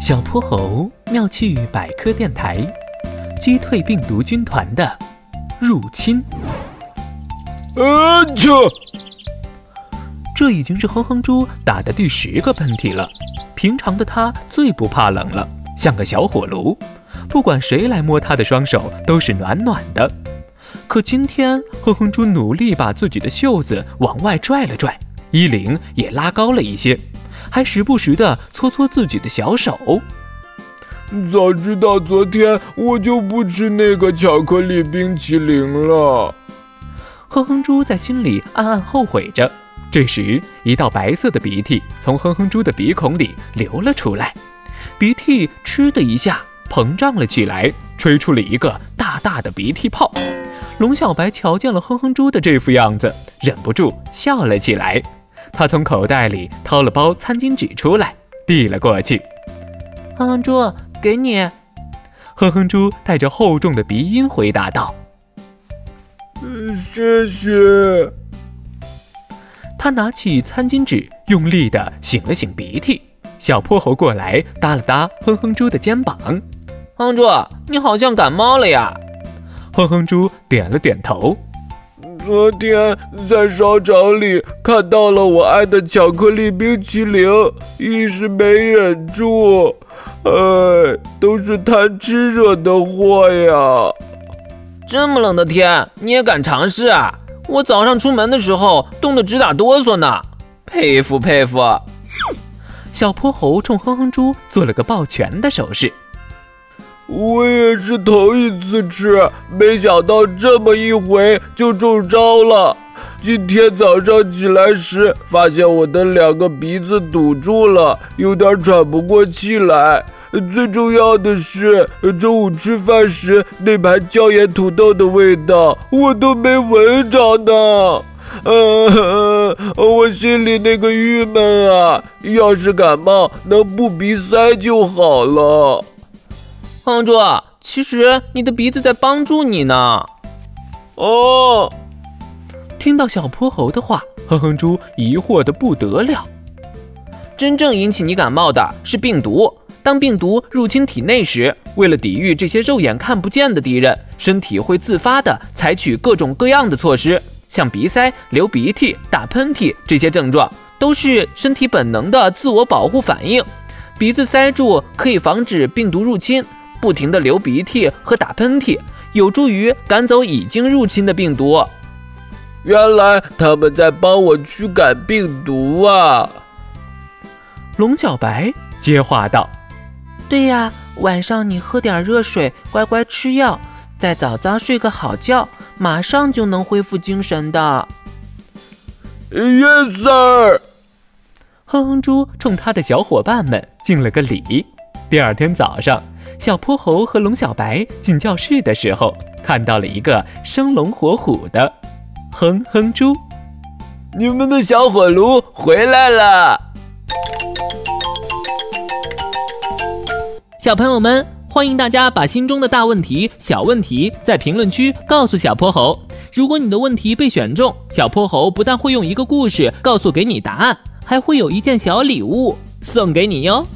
小泼猴妙趣百科电台，击退病毒军团的入侵。啊啾！这已经是哼哼猪打的第十个喷嚏了。平常的他最不怕冷了，像个小火炉，不管谁来摸他的双手都是暖暖的。可今天，哼哼猪努力把自己的袖子往外拽了拽，衣领也拉高了一些。还时不时地搓搓自己的小手。早知道昨天我就不吃那个巧克力冰淇淋了。哼哼猪在心里暗暗后悔着。这时，一道白色的鼻涕从哼哼猪的鼻孔里流了出来，鼻涕“嗤”的一下膨胀了起来，吹出了一个大大的鼻涕泡。龙小白瞧见了哼哼猪的这副样子，忍不住笑了起来。他从口袋里掏了包餐巾纸出来，递了过去。哼哼猪，给你。哼哼猪带着厚重的鼻音回答道：“嗯，谢谢。”他拿起餐巾纸，用力的擤了擤鼻涕。小泼猴过来搭了搭哼哼猪的肩膀：“哼哼猪，你好像感冒了呀？”哼哼猪点了点头。昨天在商场里看到了我爱的巧克力冰淇淋，一时没忍住，哎，都是贪吃惹的祸呀！这么冷的天，你也敢尝试啊？我早上出门的时候冻得直打哆嗦呢，佩服佩服！小泼猴冲哼哼猪做了个抱拳的手势。我也是头一次吃，没想到这么一回就中招了。今天早上起来时，发现我的两个鼻子堵住了，有点喘不过气来。最重要的是，中午吃饭时那盘椒盐土豆的味道我都没闻着呢。嗯，我心里那个郁闷啊！要是感冒，能不鼻塞就好了。哼哼猪，其实你的鼻子在帮助你呢。哦，听到小泼猴的话，哼哼猪疑惑的不得了。真正引起你感冒的是病毒。当病毒入侵体内时，为了抵御这些肉眼看不见的敌人，身体会自发的采取各种各样的措施，像鼻塞、流鼻涕、打喷嚏这些症状，都是身体本能的自我保护反应。鼻子塞住可以防止病毒入侵。不停地流鼻涕和打喷嚏，有助于赶走已经入侵的病毒。原来他们在帮我驱赶病毒啊！龙小白接话道：“对呀，晚上你喝点热水，乖乖吃药，再早早睡个好觉，马上就能恢复精神的。” Yes, sir。哼哼猪冲他的小伙伴们敬了个礼。第二天早上。小泼猴和龙小白进教室的时候，看到了一个生龙活虎的哼哼猪。你们的小火炉回来了！小朋友们，欢迎大家把心中的大问题、小问题在评论区告诉小泼猴。如果你的问题被选中，小泼猴不但会用一个故事告诉给你答案，还会有一件小礼物送给你哟。